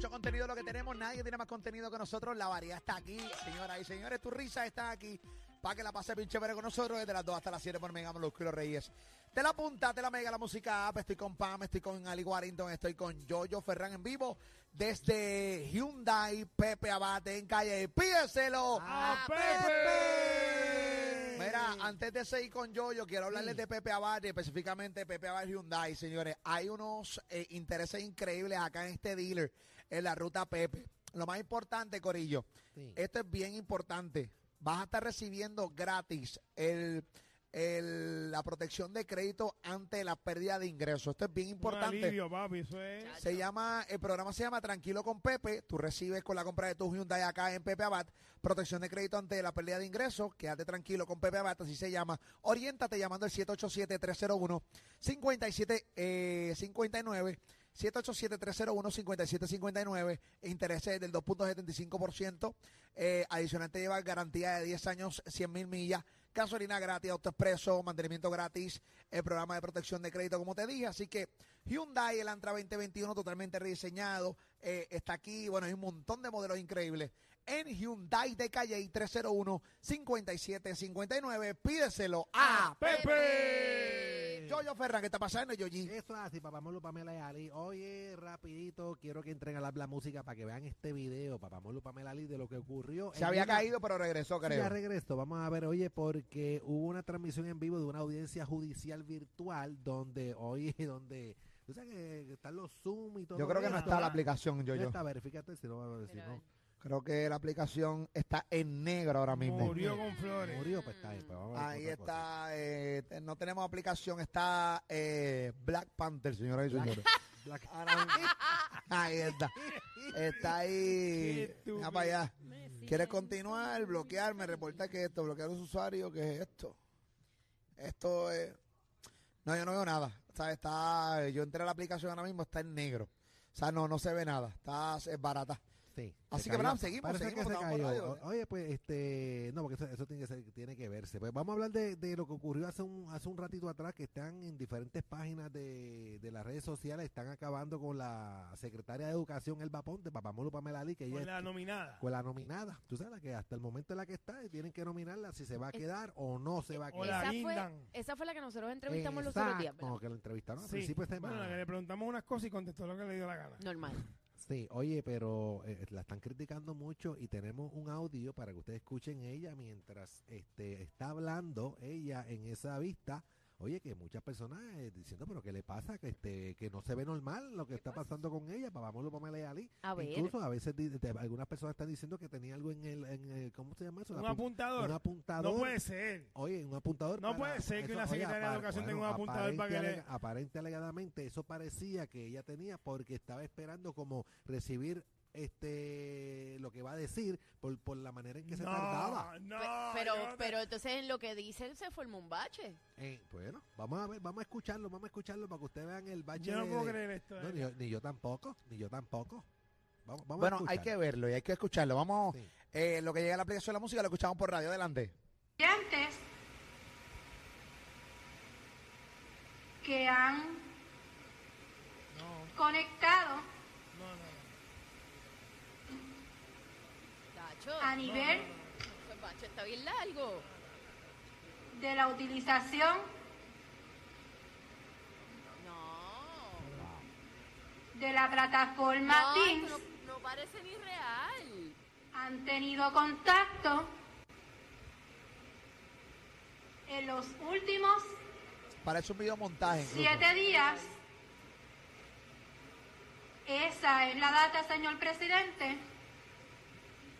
mucho contenido lo que tenemos. Nadie tiene más contenido que nosotros. La variedad está aquí, señoras y señores. Tu risa está aquí para que la pase bien chévere con nosotros desde las 2 hasta las 7 por Mega Los Kilos Reyes. Te la punta, te la mega, la música app. Estoy con Pam, estoy con Ali Warrington, estoy con Jojo Ferran en vivo desde Hyundai Pepe Abate en calle. Pídeselo ¡A Pepe. Mira, antes de seguir con Jojo, quiero hablarles de Pepe Abate, específicamente Pepe Abate Hyundai, señores. Hay unos eh, intereses increíbles acá en este dealer, en la ruta Pepe. Lo más importante, Corillo, Sí. esto es bien importante. Vas a estar recibiendo gratis el, el- la protección de crédito ante la pérdida de ingresos. Esto es bien Un importante. alivio, papi, eso es. Se llama, el programa se llama Tranquilo con Pepe. Tú recibes con la compra de tu Hyundai acá en Pepe Abad protección de crédito ante la pérdida de ingresos. Quédate tranquilo con Pepe Abad, así se llama. Oriéntate llamando al 787-301-5759. 787-301-5759. Intereses del 2.75%. Eh, adicional te lleva garantía de 10 años, 100 mil millas. Gasolina gratis, autoexpreso, mantenimiento gratis, el programa de protección de crédito, como te dije. Así que Hyundai, el Antra 2021, totalmente rediseñado, eh, está aquí. Bueno, hay un montón de modelos increíbles. En Hyundai de Calle 301-5759, pídeselo a ¡Pepe! Yoyo Ferran. ¿Qué está pasando, Yoyi? Eso es así, Papá Molo, Pamela y Ali. Oye, rapidito, quiero que entren a la, la música para que vean este video, Papá Molo, Pamela Ali, de lo que ocurrió. Se había una- caído, pero regresó, creo. ya regreso. Vamos a ver, oye, porque hubo una transmisión en vivo de una audiencia judicial virtual donde, oye, donde, tú sabes que están los Zoom y todo Yo creo que no está la aplicación, No Yoyo. está, verifícate si no, si no. Creo que la aplicación está en negro ahora mismo. Murió con flores. Murió, pues está ahí. Pues vamos a ver Ahí está, eh, no tenemos aplicación, está eh, Black Panther, señoras y señores. Black- ahí está. Está ahí. Para allá. ¿Quieres continuar? Bloquearme, reportar que esto, bloquear los usuarios, ¿qué es esto? Esto es. No, yo no veo nada. O sea, está. Yo entré a la aplicación ahora mismo, está en negro. O sea, no, no se ve nada. Está es barata. Sí, Así que. Bram, seguimos, Parece seguimos, que se cayó. Oye, pues, este, no, porque eso, eso tiene que ser, tiene que verse. Pues vamos a hablar de, de lo que ocurrió hace un, hace un ratito atrás, que están en diferentes páginas de, de las redes sociales, están acabando con la secretaria de Educación, Elba Ponte, Papamolo Pamela Ali, que ella Con es- la nominada. con la nominada. Tú sabes que hasta el momento en la que está, tienen que nominarla si se va a quedar o no se va a quedar. la Esa fue, esa fue la que nosotros entrevistamos los otros días, ¿verdad? que la entrevistaron a Sí. principios de Bueno, semana. la que le preguntamos unas cosas y contestó lo que le dio la gana. Normal. Sí, oye, pero eh, la están criticando mucho y tenemos un audio para que ustedes escuchen ella mientras este está hablando ella en esa vista. Oye, que muchas personas eh, diciendo, pero ¿qué le pasa? Que este que no se ve normal lo que está pasando con ella. Pa- Vámonos, Pamela y Ali. A ver. Incluso a veces de- algunas personas están diciendo que tenía algo en el, en el- ¿cómo se llama eso? Un Apun- apuntador. Un apuntador. No puede ser. Oye, un apuntador. No puede ser que una oye, secretaria de Educación tenga un apuntador para que le- Aparente alegadamente, eso parecía que ella tenía porque estaba esperando como recibir este lo que va a decir por, por la manera en que se tardaba. No, no. pero, yo no te- pero entonces en lo que dice se formó un bache. Eh, bueno, vamos a ver, vamos a escucharlo, vamos a escucharlo para que ustedes vean el bache. Yo no de- puedo de- creer esto. No, ni, yo, ni yo tampoco, ni yo tampoco. Vamos, vamos Bueno, a hay que verlo y hay que escucharlo. Vamos, Sí. eh, lo que llega a la aplicación de la música lo escuchamos por radio. Adelante. estudiantes que han No, conectado no, no. A nivel El bache está bien largo. de la utilización No. de la plataforma No, Teams no, no parece ni real. han tenido contacto en los últimos Parece un video montaje. incluso. siete días. Esa es la data, señor presidente,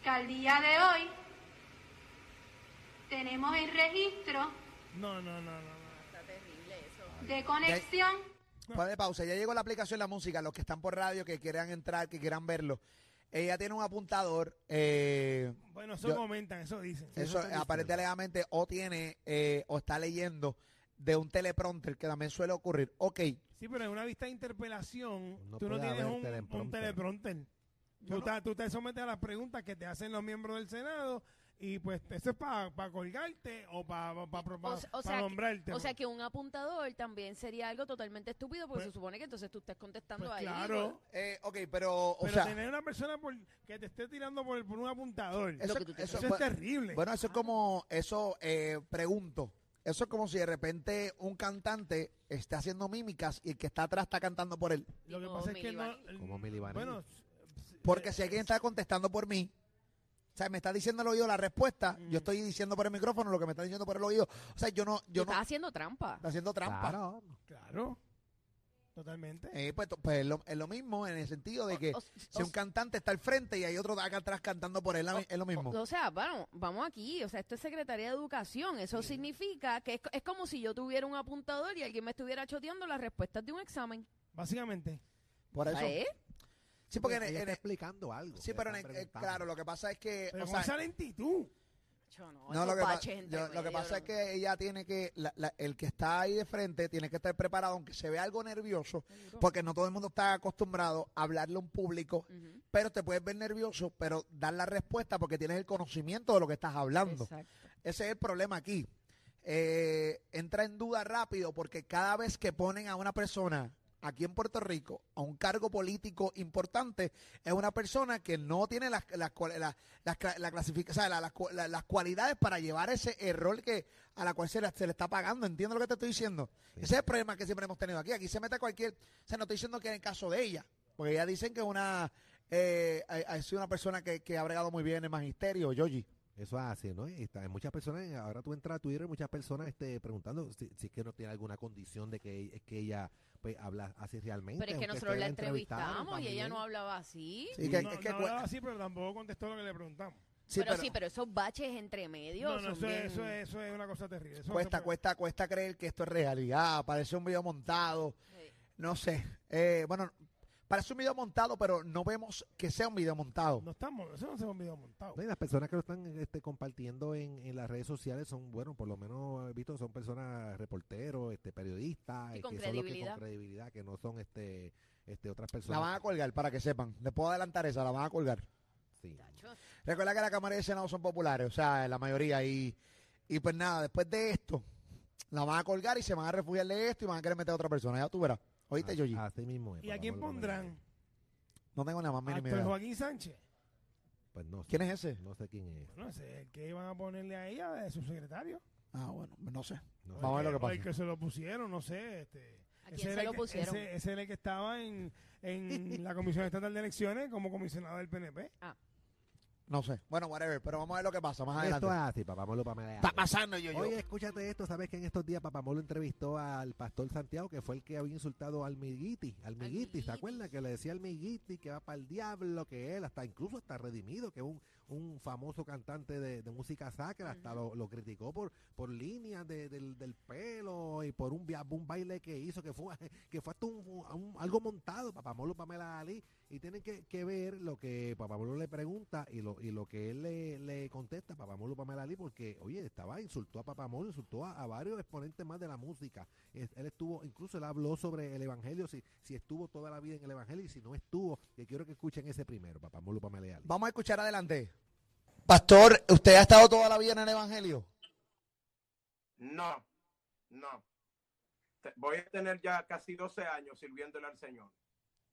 que al día de hoy tenemos el registro No, no, no, no. no. Está terrible eso. de conexión Pone pausa. Ya llegó la aplicación de la música. Los que están por radio, que quieran entrar, que quieran verlo. Ella tiene un apuntador. eh, Bueno, eso Yo- comentan, eso dicen. Eso eso está diciendo. alegadamente o tiene eh, o está leyendo de un teleprompter que también suele ocurrir. Ok. Sí, pero en una vista de interpelación, No tú no puede tienes haber un, teleprompter. un teleprompter. Tú, no- ta- tú te sometes a las preguntas que te hacen los miembros del Senado Y pues eso es para colgarte o para sea que- nombrarte. O sea que un apuntador también sería algo totalmente estúpido porque Pues- se supone que entonces tú estés contestando Pues ahí. claro. Eh, ok, pero, o Pero sea, tener una persona por- que te esté tirando por, por un apuntador, eso, eso- eso es bueno, terrible. bueno, eso es como, eso, eh, pregunto, eso es como si de repente un cantante está haciendo mímicas y el que está atrás está cantando por él. Lo que pasa es que no... Como. Bueno, Porque si alguien está contestando por mí, o sea, me está diciendo el oído la respuesta, Mm. yo estoy diciendo por el micrófono lo que me está diciendo por el oído. O sea, yo no, yo no, estás haciendo trampa. está haciendo trampa. Claro. Claro. Totalmente. Eh, pues, pues es, lo, es lo mismo en el sentido de que O- o- si un cantante está al frente y hay otro acá atrás cantando por él, es lo mismo. O sea, bueno, vamos aquí, o sea, esto es Secretaría de Educación, eso significa que es, es como si yo tuviera un apuntador y alguien me estuviera choteando las respuestas de un examen. Básicamente. Por eso. ¿Eh? Sí, porque en, ella en- está explicando algo. sí, pero en- eh, claro, lo que pasa es que, Pero o con sea, esa lentitud. Yo no, lo que, pa- yo- lo que pasa es que ella tiene que, la- la- el que está ahí de frente tiene que estar preparado, aunque se vea algo nervioso, porque no todo el mundo está acostumbrado a hablarle a un público, pero te puedes ver nervioso, pero dar la respuesta porque tienes el conocimiento de lo que estás hablando. Exacto. Ese es el problema aquí. Eh, entra en duda rápido porque cada vez que ponen a una persona aquí en Puerto Rico a un cargo político importante, es una persona que no tiene las, las, las cla- la o sea, la- las cu- la- las cualidades para llevar ese error que a la cual se le, se le está pagando. ¿Entiendes lo que te estoy diciendo? Sí. Ese es el problema que siempre hemos tenido aquí. Aquí se mete cualquier... O sea, no estoy diciendo que en el caso de ella, porque ella dicen que es una... Eh, ha, ha sido una persona que, que ha bregado muy bien en el magisterio, Yogi. Eso es así, ¿no? Y está, hay muchas personas, ahora tú entras a Twitter, muchas personas este, preguntando si, si es que no tiene alguna condición de que, es que ella pues habla así realmente. Pero es que nosotros la entrevistamos y ella no hablaba así. Sí, que- no, es que no cu- hablaba así, pero tampoco contestó lo que le preguntamos. Sí, pero, pero- sí, pero esos baches entre medio No, no, son eso, bien- es, eso, es, eso es una cosa terrible. Eso cuesta, cuesta, cuesta creer que esto es realidad, parece un video montado, Sí. no sé. Eh, bueno, parece un video montado, pero no vemos que sea un video montado. No estamos, eso no se un video montado. No, y las personas que lo están este, compartiendo en, en las redes sociales son, bueno, por lo menos he visto, son personas reporteros, este, periodistas, Y eh, con que son los que con credibilidad, que no son este, este otras La personas. van a colgar para que sepan. Les puedo adelantar esa, la van a colgar. Sí. Recuerda que la Cámara y el Senado son populares, o sea, la mayoría. Y, y pues nada, después de esto, la van a colgar y se van a refugiar de esto y van a querer meter a otra persona. Ya tú verás. ¿Oíste, Ah, Yoyi? Así mismo es, ¿Y a quién pondrán? No tengo nada más mínima Actor idea. Joaquín Sánchez. Pues no sé. ¿Quién es ese? No sé quién es. No sé, ¿qué iban a ponerle a ella de su secretario? Ah, bueno, no sé. No sé. Vamos a ver lo que O el pasa. que se lo pusieron, no sé. Este, ¿A ese quién era se el lo que- pusieron? Ese, ese era el que estaba en, en la Comisión Estatal de Elecciones como comisionado del PNP. No sé. Bueno, whatever, pero vamos a ver lo que pasa más adelante. Esto es así, papá Molo Pamela. Está pasando, yo, yo. Oye, escúchate esto, ¿sabes que en estos días Papamolo entrevistó al pastor Santiago, que fue el que había insultado al Miguiti? Al Miguiti, ¿se Miguiti. acuerdan? Que le decía al Miguiti que va para el diablo, que él hasta incluso está redimido, que es un, un famoso cantante de, de música sacra, hasta lo, lo criticó por, por líneas de- del, del pelo y por un, un baile que hizo, que fue, que fue hasta un, un- algo montado, Papamolo Pamela Ali, y tienen que, que ver lo que Papamolo le pregunta y lo, y lo que él le, le contesta a Papamolo Pamela Ali, porque, oye, estaba, insultó a Papamolo, insultó a, a varios exponentes más de la música. Es- él estuvo, incluso él habló sobre el evangelio, si, si estuvo toda la vida en el evangelio y si no estuvo, que quiero que escuchen ese primero, Papamolo Pamela Ali. Vamos a escuchar adelante. Pastor, ¿usted ha estado toda la vida en el Evangelio? No, no. Voy a tener ya casi 12 años sirviéndole al Señor.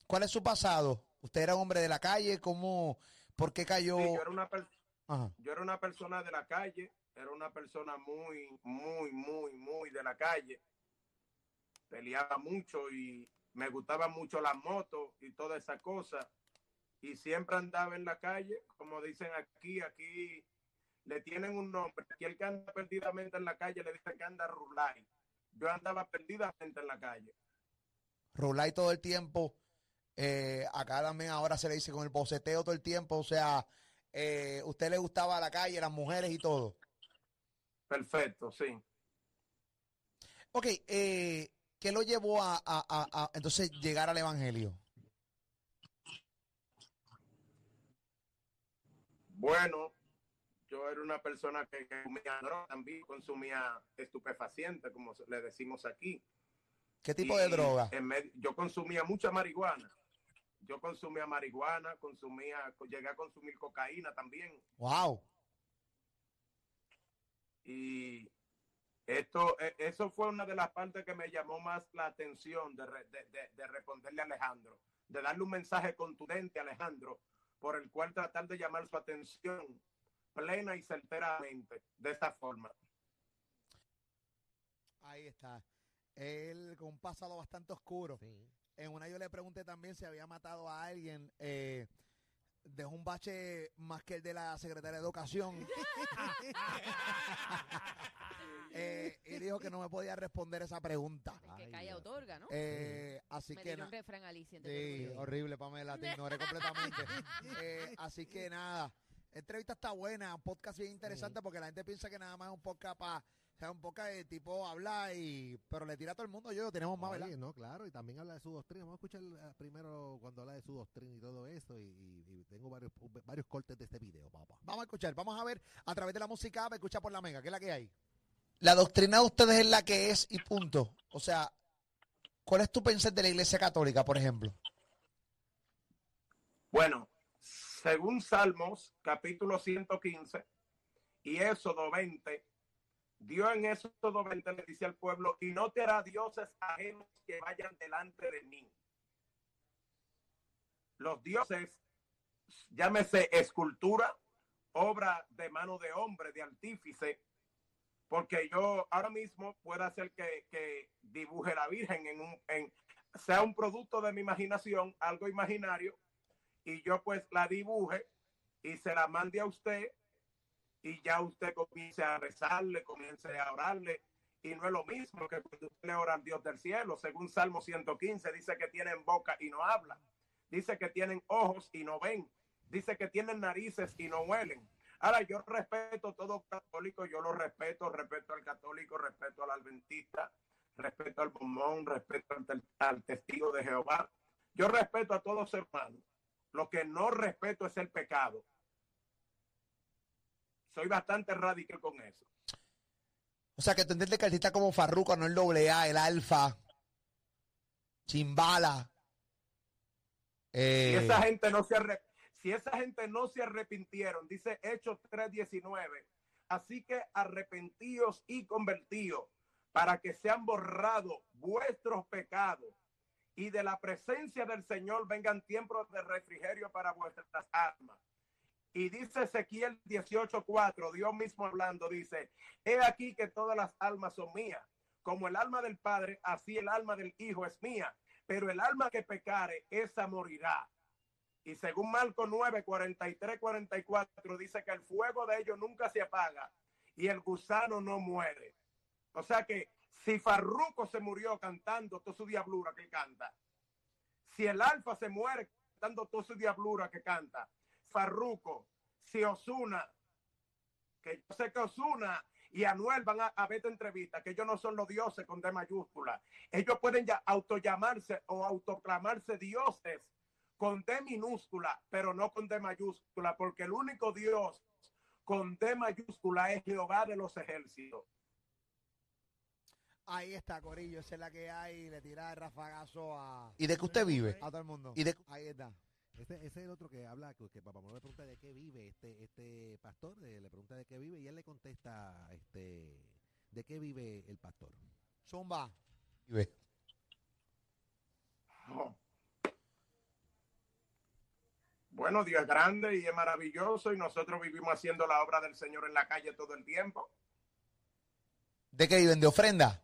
¿Cuál es su pasado? ¿Usted era hombre de la calle? ¿Cómo? ¿Por qué cayó? Sí, yo, era una per- Ajá. yo era una persona de la calle, era una persona muy, muy, muy, muy de la calle. Peleaba mucho y me gustaba mucho las motos y toda esa cosa. Y siempre andaba en la calle, como dicen aquí, aquí le tienen un nombre. Aquí el que anda perdidamente en la calle le dicen que anda rulay. Yo andaba perdidamente en la calle. Rulay todo el tiempo. Eh, acá también ahora se le dice con el boceteo todo el tiempo. O sea, eh, ¿usted le gustaba la calle, las mujeres y todo? Perfecto, sí. Ok, eh, ¿qué lo llevó a, a- a- a, entonces llegar al Evangelio? Bueno, yo era una persona que consumía droga, también consumía estupefacientes, como le decimos aquí. ¿Qué tipo Y de droga? yo consumía mucha marihuana. Yo consumía marihuana, consumía, llegué a consumir cocaína también. Wow. Y esto, e- eso fue una de las partes que me llamó más la atención de, re- de- de- de responderle a Alejandro, de darle un mensaje contundente a Alejandro, por el cual tratar de llamar su atención plena y certeramente de esta forma. Ahí está. Él con un pasado bastante oscuro. Sí. En una yo le pregunté también si había matado a alguien. Eh, dejó un bache más que el de la secretaria de Educación. Eh, y dijo que no me podía responder esa pregunta. El que calla otorga, ¿no? Eh, así Me que na- un refrán Alicia. Sí, horrible, Pamela, te ignoré completamente. Eh, así que nada, entrevista está buena, un podcast bien interesante porque la gente piensa que nada más es un podcast para, o sea, un podcast de tipo habla y, pero le tira a todo el mundo, yo tenemos más, ¿verdad? Oye, no, claro, y también habla de su doctrina. Vamos a escuchar eh, primero cuando habla de su doctrina y todo eso, y, y- y tengo varios, varios cortes de este video, papá. Vamos a escuchar, vamos a ver a través de la música, me escucha por la mega, ¿qué es la que hay? La doctrina de ustedes es la que es y punto. O sea, ¿cuál es tu pensar de la iglesia católica, por ejemplo? Bueno, según Salmos, capítulo 115 y Éxodo 20, Dios en Éxodo 20 le dice al pueblo, y no te hará dioses ajenos que vayan delante de mí. Los dioses, llámese escultura, obra de mano de hombre, de artífice, porque yo ahora mismo puedo hacer que, que dibuje la Virgen en un, en, sea un producto de mi imaginación, algo imaginario, y yo pues la dibuje y se la mande a usted y ya usted comience a rezarle, comience a orarle y no es lo mismo que cuando usted le ora al Dios del cielo, según Salmo 115 dice que tienen boca y no hablan, dice que tienen ojos y no ven, dice que tienen narices y no huelen. Ahora yo respeto todo católico, yo lo respeto, respeto al católico, respeto al adventista, respeto al bombón, respeto al, al testigo de Jehová. Yo respeto a todos hermanos. Lo que no respeto es el pecado. Soy bastante radical con eso. O sea, que tú entiendes que artistas como Farruko, no el doble A, el Alfa, Chimbala. Si eh, esa gente no se si esa gente no se arrepintieron, dice Hechos 3:19, así que arrepentíos y convertíos para que sean borrados vuestros pecados y de la presencia del Señor vengan tiempos de refrigerio para vuestras almas. Y dice Ezequiel 18:4, Dios mismo hablando, dice, he aquí que todas las almas son mías, como el alma del Padre, así el alma del Hijo es mía, pero el alma que pecare, esa morirá. Y según Marco 9, 43, 44, dice que el fuego de ellos nunca se apaga y el gusano no muere. O sea que si Farruco se murió cantando toda su diablura que canta, si el Alfa se muere cantando toda su diablura que canta, Farruco, si Osuna, que yo sé que Osuna y Anuel van a, a ver esta entrevista, que ellos no son los dioses con D mayúscula. Ellos pueden ya autollamarse o autoclamarse dioses con D minúscula, pero no con D mayúscula, porque el único Dios con D mayúscula es Jehová de los ejércitos. Ahí está, Corillo, esa es la que hay, le tira el rafagazo a, ¿Y de qué usted vive? a todo el mundo. ¿Y de Ahí está. Ese, ese es el otro que habla, que, que papá Manuel le pregunta de qué vive este este pastor, eh, le pregunta de qué vive y él le contesta este de qué vive el pastor. Zumba. vive? Oh. Bueno, Dios es grande y es maravilloso y nosotros vivimos haciendo la obra del Señor en la calle todo el tiempo. ¿De qué viven? ¿De ofrenda?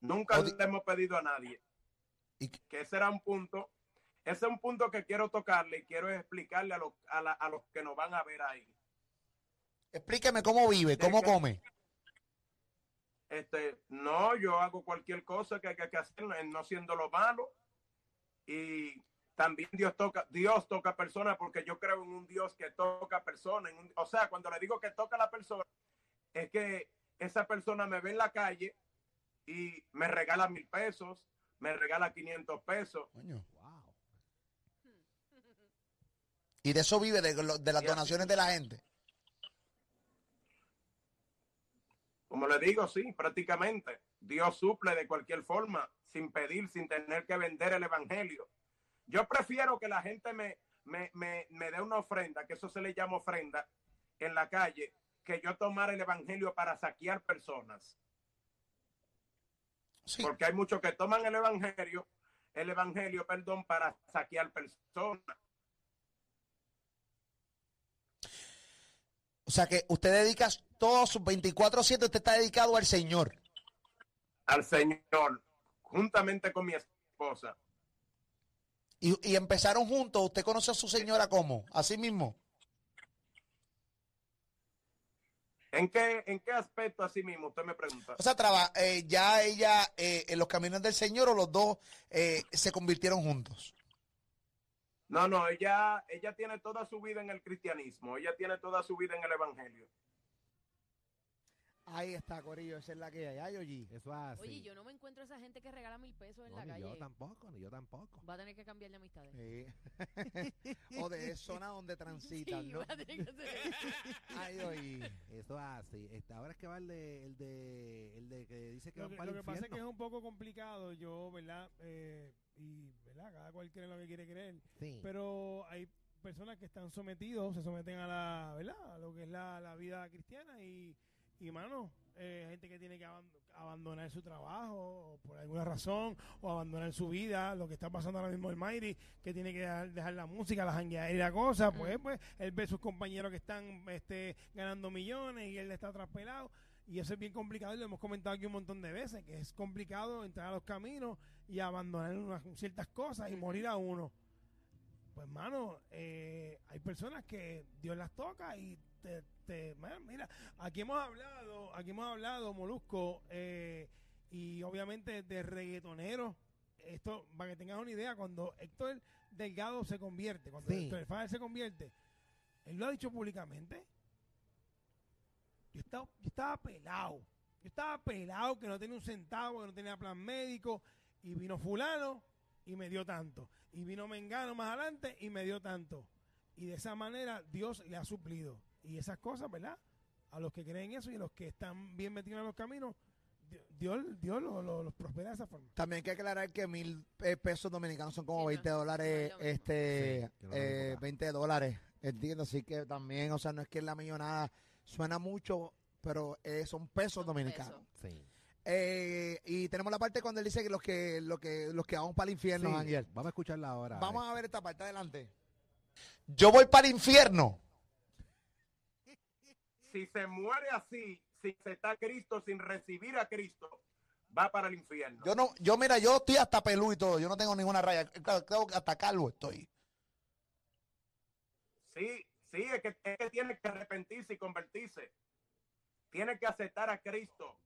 Nunca le hemos pedido a nadie. ¿Y que ese era un punto, ese es un punto que quiero tocarle y quiero explicarle a, los a, la- a los que nos van a ver ahí. Explíqueme cómo vive, cómo come. Este, no, yo hago cualquier cosa que hay que hacer, no siendo lo malo. Y también Dios toca, Dios toca personas porque yo creo en un Dios que toca personas. o sea, cuando le digo que toca a la persona, es que esa persona me ve en la calle y me regala mil pesos, me regala 500 pesos. Coño. Wow. Y de eso vive, de, las donaciones de la gente. Como le digo, sí, prácticamente. Dios suple de cualquier forma, sin pedir, sin tener que vender el evangelio. Yo prefiero que la gente me, me, me, me dé una ofrenda, que eso se le llama ofrenda, en la calle, que yo tomara el evangelio para saquear personas. Sí. Porque hay muchos que toman el evangelio, el evangelio, perdón, para saquear personas. O sea que usted dedica todos sus 24-7, usted está dedicado al Señor. al Señor, juntamente con mi esposa. Y, y empezaron juntos. ¿Usted conoce a su señora cómo? Así mismo. ¿En qué, en qué aspecto así mismo? Usted me pregunta. O sea, traba, eh, ya ella eh, en los caminos del Señor o los dos eh, se convirtieron juntos. No, no, ella, ella tiene toda su vida en el cristianismo, ella tiene toda su vida en el evangelio. Ahí está, Corillo, esa es la que hay. Ay, oye. Eso es así. Oye, yo no me encuentro esa gente que regala mil pesos en No, la ni calle. yo tampoco, ni yo tampoco. Va a tener que cambiar de amistades. Sí. o de zona donde transitan, Sí, ¿no? va a tener que hacer eso. Ay, oye. Eso es así. Este, ahora es que va el de, el de, el de que dice que Lo van que, para lo el que pasa es que es un poco complicado, yo, ¿verdad? Eh, y, ¿verdad? Cada cual cree lo que quiere creer. Sí. Pero hay personas que están sometidos, se someten a la, ¿verdad? A lo que es la, la vida cristiana y, y mano, eh, gente que tiene que aban- abandonar su trabajo o por alguna razón o abandonar su vida, lo que está pasando ahora mismo el Mayri, que tiene que dejar, dejar la música, la jangueadera y la cosa, pues, pues él ve sus compañeros que están este, ganando millones y él está traspelado. Y eso es bien complicado y lo hemos comentado aquí un montón de veces, que es complicado entrar a los caminos y abandonar unas ciertas cosas y morir a uno. Pues, mano, eh, hay personas que Dios las toca y te, te- man, mira, aquí hemos hablado, aquí hemos hablado, Molusco, eh, y obviamente de reggaetoneros. Esto, para que tengas una idea, cuando Héctor Delgado se convierte, cuando Sí. Héctor Fader se convierte, él lo ha dicho públicamente. Yo estaba, yo estaba pelado. Yo estaba pelado, que no tenía un centavo, que no tenía plan médico, y vino fulano y me dio tanto. Y vino Mengano más adelante y me dio tanto. Y de esa manera Dios le ha suplido. Y esas cosas, ¿verdad? A los que creen eso y a los que están bien metidos en los caminos, Di- Dios, Dios los lo, los prospera de esa forma. También hay que aclarar que mil eh, pesos dominicanos son como Sí, no, 20 dólares, no este, Sí, eh, mismo. 20 dólares, entiendo, así que también, o sea, no es que la millonada suena mucho, pero eh, son pesos Son dominicanos. pesos. Sí. Eh, y tenemos la parte cuando él dice que los que, los que, los que vamos para el infierno, Sí, Ángel. Vamos a escucharla ahora. Vamos a ver esta parte adelante. Yo voy para el infierno. Si se muere así, si se está Cristo sin recibir a Cristo, va para el infierno. Yo no, yo mira, yo estoy hasta pelú y todo. Yo no tengo ninguna raya. Claro, que hasta calvo estoy. Sí, sí, es que, es que tiene que arrepentirse y convertirse. Tiene que aceptar a Cristo.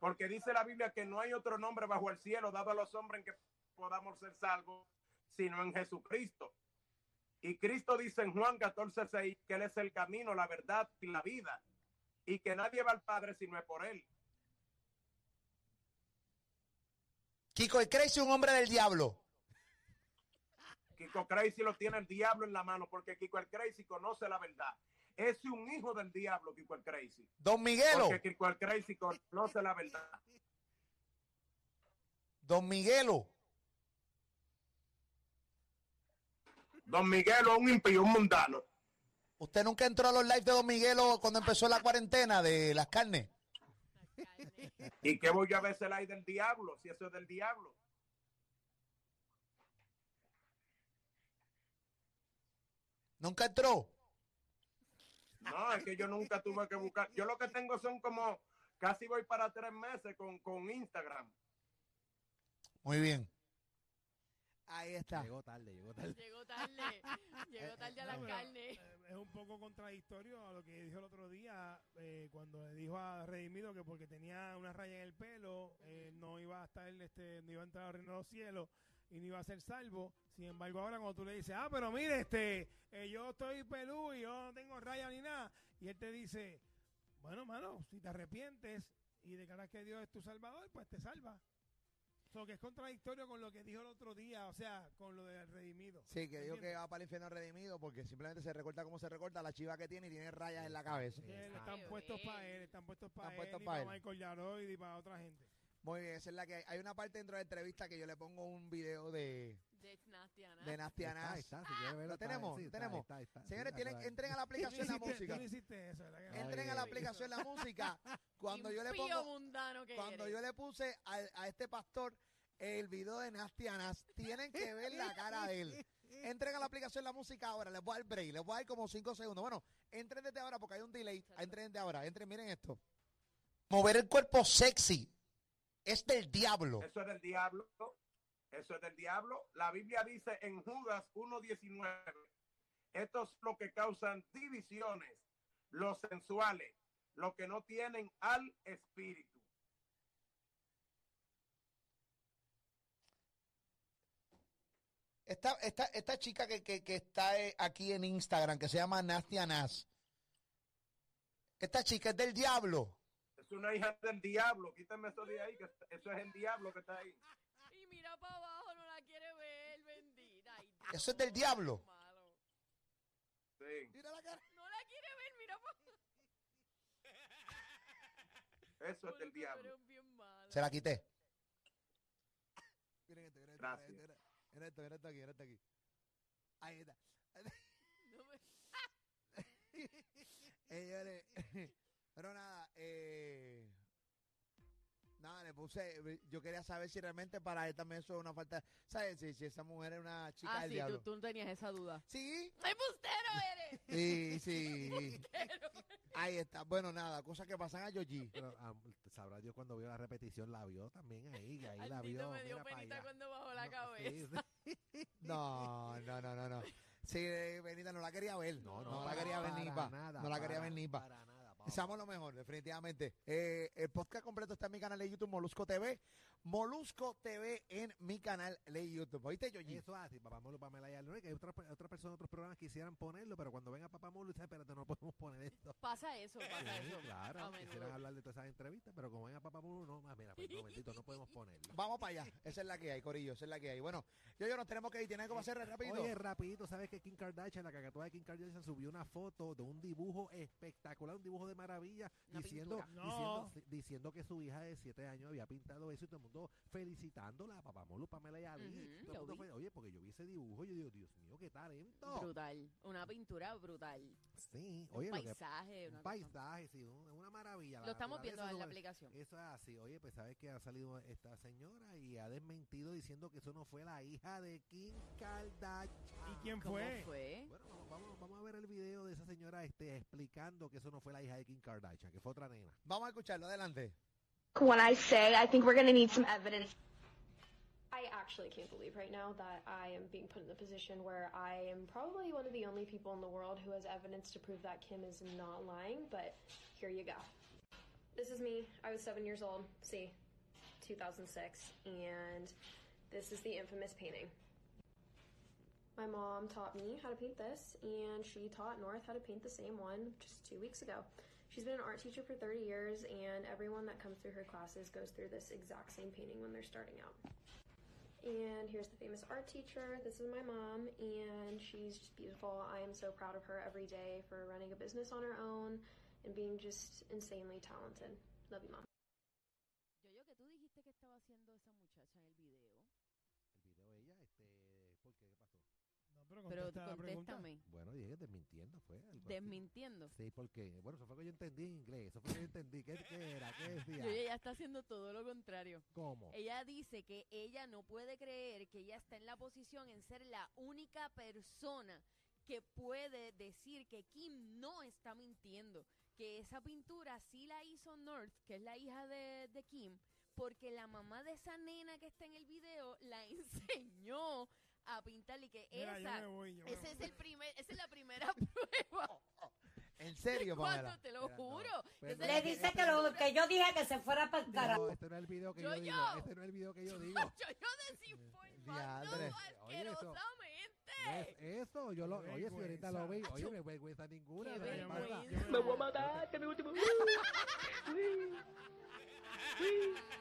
Porque dice la Biblia que no hay otro nombre bajo el cielo dado a los hombres en que podamos ser salvos, sino en Jesucristo. Y Cristo dice en Juan 14, 6 que Él es el camino, la verdad y la vida. Y que nadie va al Padre si no es por Él. Kiko el Crazy, un hombre del diablo. Kiko Crazy lo tiene el diablo en la mano porque Kiko el Crazy conoce la verdad. Es un hijo del diablo, Kiko el Crazy. Don Miguelo. Porque Kiko el Crazy conoce la verdad. Don Miguelo. Don Miguelo es un impío, un mundano. ¿Usted nunca entró a los lives de Don Miguelo cuando empezó la cuarentena de las carnes? ¿Y qué voy a ver el aire del diablo? Si eso es del diablo. ¿Nunca entró? No, es que yo nunca tuve que buscar. Yo lo que tengo son como, casi voy para tres meses con, con Instagram. Muy bien. Ahí está. Llegó tarde, llegó tarde. Llegó tarde. Llegó tarde a la No, pero, carne. eh, es un poco contradictorio a lo que dijo el otro día eh, cuando le dijo a Redimido que porque tenía una raya en el pelo eh, no iba a estar este no iba a entrar al reino de los cielos y no iba a ser salvo sin embargo ahora cuando tú le dices ah pero mire este eh, yo estoy pelú y yo no tengo raya ni nada y él te dice bueno mano si te arrepientes y declaras que Dios es tu salvador pues te salva So, que es contradictorio con lo que dijo el otro día o sea con lo del redimido Sí, que digo que va para el infierno redimido porque simplemente se recorta como se recorta la chiva que tiene y tiene rayas en la cabeza. Exacto. están Qué puestos para él, están puestos Están para él, puestos y pa' para él. Michael Yaroid y para otra gente. Muy bien, esa es la que hay. Hay una parte dentro de la entrevista que yo le pongo un video de, De Nasty Ana. de Está, si quiere verlo, ¿Lo está, tenemos? sí, está, ¿Tenemos? está, está, sí, Señores, tienen, entren a la aplicación la música. Tú no hiciste eso, ¿verdad? que no? Entren a la aplicación la música. Cuando yo le Impío pongo, mundano que cuando eres. yo le puse a, a este pastor el video de Nasty Anas, tienen que ver la cara de él. Entren a la aplicación la música ahora, les voy a dar break, les voy a dar como 5 segundos. Bueno, entren desde ahora porque hay un delay. Entren desde ahora, entren, miren esto. Mover el cuerpo sexy es del diablo. Eso es del diablo. Eso es del diablo. La Biblia dice en Judas 1.19, estos son los que causan divisiones, los sensuales, los que no tienen al espíritu. Esta, esta, esta chica que, que, que está eh, aquí en Instagram, que se llama Nasty Anas, esta chica es del diablo. Es una hija del diablo. Quítame eso de ahí, que eso es el diablo que está ahí. Y mira para abajo, no la quiere ver, bendita. Ay, Dios, Eso es del diablo. qué malo. Sí. Mira la cara. No la quiere ver, mira para Eso es del diablo. Se la quité. Miren esto, miren esto, Gracias. miren esto, miren esto, miren esto aquí, miren esto aquí. Ahí está. No me- Señores, pero nada, eh, nada, le puse, yo quería saber si realmente para él también eso es una falta, ¿sabes? Si, si esa mujer es una chica Ah, del sí, diablo. tú, tú no tenías esa duda. Sí, ¡Embustero eres! sí, sí. Ahí está. Bueno, nada, cosas que pasan a ah, sabrá Dios cuando vio la repetición, la vio también ahí, ahí la vio. me dio penita cuando bajó la No, cabeza. sí, sí. No, no, no, no, no. Sí, eh, Benita no la quería ver. No, No, no, la para- quería ver para ni pa. nada, No la quería para- ver ni pa. Para Deseamos lo mejor, definitivamente. Eh, el podcast completo está en mi canal de YouTube, Molusco TV. Molusco TV en mi canal de YouTube. ¿Oíste, Yoyi? Eso así, Papá Molo, Pamela y Alonso, que hay otras otras personas, otros programas quisieran ponerlo, pero cuando venga Papá Molo, dice, espérate, no podemos poner esto. Pasa eso, pasa Sí, eso. claro, quisieran hablar de todas esas entrevistas, pero como venga Papá Molo, no, más, mira, pues, no, bendito, no podemos ponerlo. Vamos para allá. Esa es la que hay, Corillo. Esa es la que hay. Bueno, yo, yo nos tenemos que ir. ¿Tienes algo para hacer rápido? Oye, rapidito, ¿sabes que Kim Kardashian, la cacatúa de Kim Kardashian, subió una foto de un dibujo espectacular, un dibujo de maravilla, Una diciendo, diciendo, diciendo que su hija de 7 años había pintado eso y todo el mundo felicitándola a Papá Molo, Pamela y lo mundo vi. fue- oye, porque yo vi ese dibujo, yo digo, Dios mío, qué talento. Brutal. Una pintura brutal. Sí, Un oye, que paisaje. un cosa- paisaje, sí, un- una maravilla. la Lo estamos viendo en la aplicación. Eso es así. Oye, pues sabes que ha salido esta señora y ha desmentido diciendo que eso no fue la hija de Kim Kardashian. ¿Y quién ¿Cómo fue? fue? Bueno, vamos, vamos, vamos a ver el video de esa señora este, explicando que eso no fue la hija de Kim Kardashian, que fue otra nena. Vamos a escucharlo. Adelante. when I say I think we're going to need some evidence. I actually can't believe right now that I am being put in the position where I am probably one of the only people in the world who has evidence to prove that Kim is not lying, but here you go. This is me. I was seven years old. See, 2006. And this is the infamous painting. My mom taught me how to paint this, and she taught North how to paint the same one just two weeks ago. She's been an art teacher for 30 years, and everyone that comes through her classes goes through this exact same painting when they're starting out. And here's the famous art teacher. This is my mom, and she's just beautiful. I am so proud of her every day for running a business on her own and being just insanely talented. Love you, mom. Pero Pero contesta la pregunta. contéstame. Bueno, dije desmintiendo, fue algo así. Desmintiendo. Sí, porque, bueno, eso fue lo que yo entendí en inglés, eso fue lo que yo entendí. ¿Qué, qué era? ¿Qué decía? Yo, ella está haciendo todo lo contrario. ¿Cómo? Ella dice que ella no puede creer que ella está en la posición en ser la única persona que puede decir que Kim no está mintiendo, que esa pintura sí la hizo North, que es la hija de, de Kim, porque la mamá de esa nena que está en el video la enseñó a pintar y que Mira, yo esa, me voy, yo me ese voy. es el primer, esa es la primera prueba. En serio, Pamela. Te lo Espera, no. juro. Esa no, es Le la dice que, lo, que yo dije que se fuera para el No, carajo. este no es el video que Yo, yo, digo. yo. Este no es el video que yo digo. Yo, yo desinformando Diadre. Oye, eso- asquerosamente. No es eso, yo lo, Qué oye, si ahorita lo vi, oye, no vergüenza ninguna. Qué ¿qué Yo vergüenza. yo voy a matar, que mi último.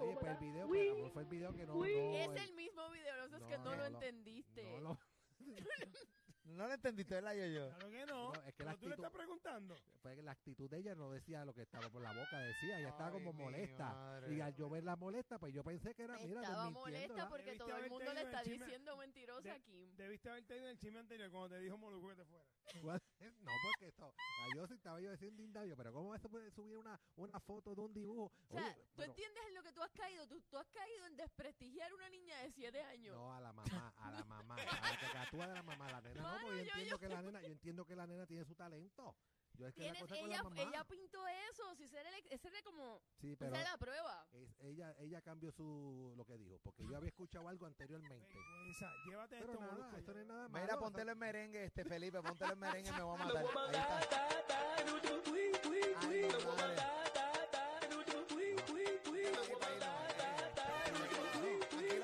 Oye, pues el video, pues, amor, fue el video que no, no, Es el- el mismo video, no sé, es no, que no, no lo entendiste. no lo- No No lo entendiste, ¿verdad, yo, yo? Claro que no. No, es que la Pero tú le actitud- estás preguntando. Fue que la actitud de ella no decía lo que estaba por la boca, decía, ella estaba Ay, como molesta. madre. Y al yo verla molesta, pues yo pensé que era, mira, Estaba molesta porque Debiste todo el mundo le está diciendo mentirosa a Kim. Debiste haberte ido en el chisme anterior cuando te dijo Moluco que te fuera. No, porque esto, yo sí estaba yo diciendo indario, pero ¿cómo se puede subir una, una foto de un dibujo? O sea, Oye, ¿tú pero- entiendes en lo que tú has caído? Tú, tú has caído en desprestigiar a una niña de 7 años. No, a la mamá, a la mamá, a la que actúa de la mamá, la nena no, Mano, porque yo yo- entiendo yo- que la nena, yo entiendo que la nena tiene su talento. Yo es que la Tienes- cosa con ella, la mamá, ella pintó eso, si el- esa era como, sí, esa pero era la prueba. es- ella, ella cambió su, lo que dijo, porque yo había escuchado algo anteriormente. Llévate Pero esto, nada, Molusco. esto no es nada malo. Mira, póntelo en merengue, este Felipe, póntelo en merengue, me voy a matar. Ahí está. Ay,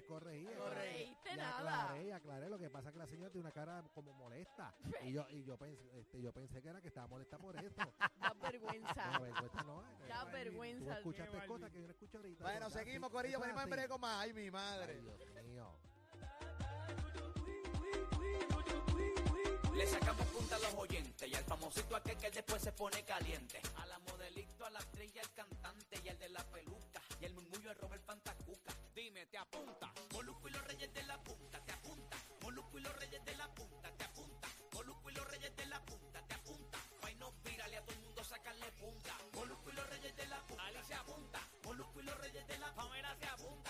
pues corregí. Corregiste aclaré, aclaré, lo que pasa es que la señora tiene una cara como molesta. Y yo, y yo pensé, este, yo pensé que era que estaba molesta por esto. Da vergüenza. No, vergüenza. Da vergüenza. Tú cosas que no escucho. Bueno, seguimos, Corillo, ponemos en breve con más. Ay, mi madre. Le sacamos punta a los oyentes y al famosito aquel que después se pone caliente. A la modelito, a la actriz y al cantante y al de la peluca y el murmullo de Robert Pantacuca te apunta. Molusco y los reyes de la punta, te apunta. Molusco y los reyes de la punta, te apunta. Molusco y los reyes de la punta, te apunta. Vainos vírale a todo el mundo, sacarle punta. Molusco y los reyes de la punta, Ali se apunta. Molusco y los reyes de la punta, se apunta.